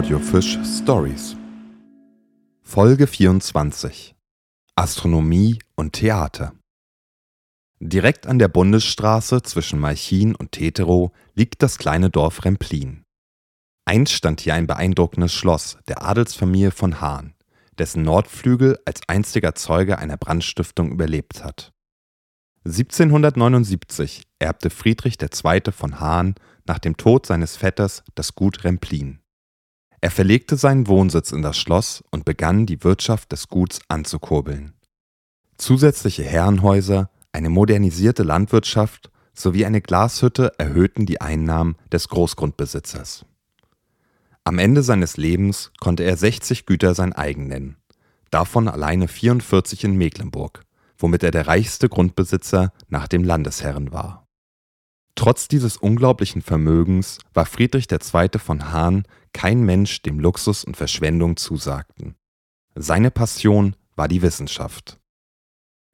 Audiofisch Stories. Folge 24 Astronomie und Theater. Direkt an der Bundesstraße zwischen Malchin und Teterow liegt das kleine Dorf Remplin. Einst stand hier ein beeindruckendes Schloss der Adelsfamilie von Hahn, dessen Nordflügel als einziger Zeuge einer Brandstiftung überlebt hat. 1779 erbte Friedrich II. von Hahn nach dem Tod seines Vetters das Gut Remplin. Er verlegte seinen Wohnsitz in das Schloss und begann, die Wirtschaft des Guts anzukurbeln. Zusätzliche Herrenhäuser, eine modernisierte Landwirtschaft sowie eine Glashütte erhöhten die Einnahmen des Großgrundbesitzers. Am Ende seines Lebens konnte er 60 Güter sein eigen nennen, davon alleine 44 in Mecklenburg, womit er der reichste Grundbesitzer nach dem Landesherren war. Trotz dieses unglaublichen Vermögens war Friedrich II. von Hahn kein Mensch, dem Luxus und Verschwendung zusagten. Seine Passion war die Wissenschaft.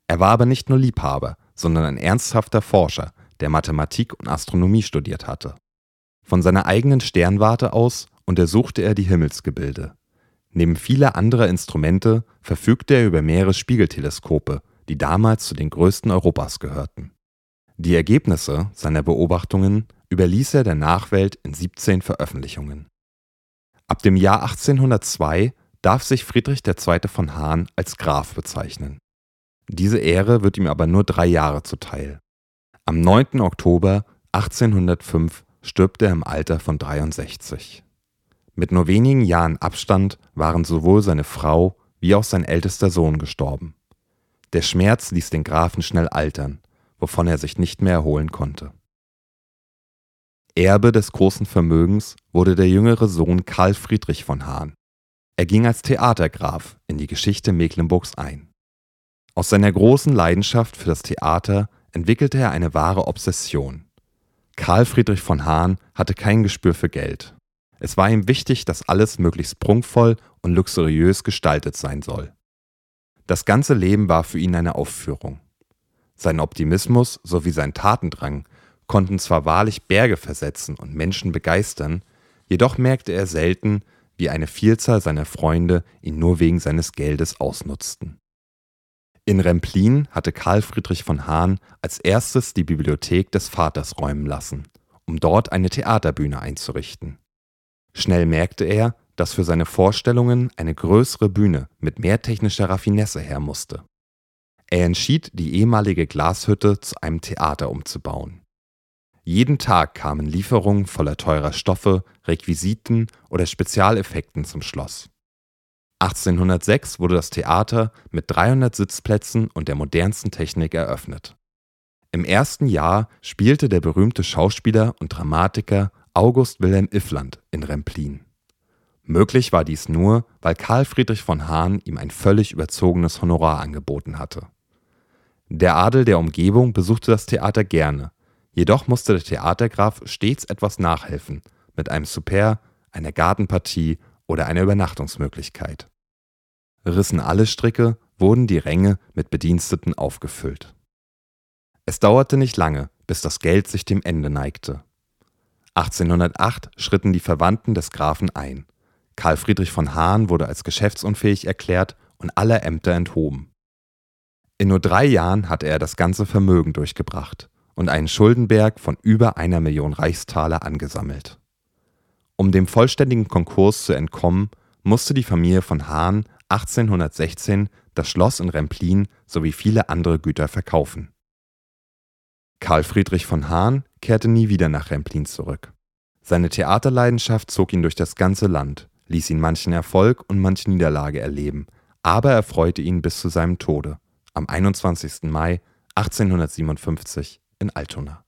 Er war aber nicht nur Liebhaber, sondern ein ernsthafter Forscher, der Mathematik und Astronomie studiert hatte. Von seiner eigenen Sternwarte aus untersuchte er die Himmelsgebilde. Neben vieler anderer Instrumente verfügte er über mehrere Spiegelteleskope, die damals zu den größten Europas gehörten. Die Ergebnisse seiner Beobachtungen überließ er der Nachwelt in 17 Veröffentlichungen. Ab dem Jahr 1802 darf sich Friedrich II. von Hahn als Graf bezeichnen. Diese Ehre wird ihm aber nur drei Jahre zuteil. Am 9. Oktober 1805 stirbt er im Alter von 63. Mit nur wenigen Jahren Abstand waren sowohl seine Frau wie auch sein ältester Sohn gestorben. Der Schmerz ließ den Grafen schnell altern wovon er sich nicht mehr erholen konnte. Erbe des großen Vermögens wurde der jüngere Sohn Karl Friedrich von Hahn. Er ging als Theatergraf in die Geschichte Mecklenburgs ein. Aus seiner großen Leidenschaft für das Theater entwickelte er eine wahre Obsession. Karl Friedrich von Hahn hatte kein Gespür für Geld. Es war ihm wichtig, dass alles möglichst prunkvoll und luxuriös gestaltet sein soll. Das ganze Leben war für ihn eine Aufführung. Sein Optimismus sowie sein Tatendrang konnten zwar wahrlich Berge versetzen und Menschen begeistern, jedoch merkte er selten, wie eine Vielzahl seiner Freunde ihn nur wegen seines Geldes ausnutzten. In Remplin hatte Karl Friedrich von Hahn als erstes die Bibliothek des Vaters räumen lassen, um dort eine Theaterbühne einzurichten. Schnell merkte er, dass für seine Vorstellungen eine größere Bühne mit mehr technischer Raffinesse her musste. Er entschied, die ehemalige Glashütte zu einem Theater umzubauen. Jeden Tag kamen Lieferungen voller teurer Stoffe, Requisiten oder Spezialeffekten zum Schloss. 1806 wurde das Theater mit 300 Sitzplätzen und der modernsten Technik eröffnet. Im ersten Jahr spielte der berühmte Schauspieler und Dramatiker August Wilhelm Iffland in Remplin. Möglich war dies nur, weil Karl Friedrich von Hahn ihm ein völlig überzogenes Honorar angeboten hatte. Der Adel der Umgebung besuchte das Theater gerne, jedoch musste der Theatergraf stets etwas nachhelfen mit einem Souper, einer Gartenpartie oder einer Übernachtungsmöglichkeit. Rissen alle Stricke, wurden die Ränge mit Bediensteten aufgefüllt. Es dauerte nicht lange, bis das Geld sich dem Ende neigte. 1808 schritten die Verwandten des Grafen ein. Karl Friedrich von Hahn wurde als geschäftsunfähig erklärt und aller Ämter enthoben. In nur drei Jahren hatte er das ganze Vermögen durchgebracht und einen Schuldenberg von über einer Million Reichstaler angesammelt. Um dem vollständigen Konkurs zu entkommen, musste die Familie von Hahn 1816 das Schloss in Remplin sowie viele andere Güter verkaufen. Karl Friedrich von Hahn kehrte nie wieder nach Remplin zurück. Seine Theaterleidenschaft zog ihn durch das ganze Land, ließ ihn manchen Erfolg und manche Niederlage erleben, aber erfreute ihn bis zu seinem Tode am 21. Mai 1857 in Altona.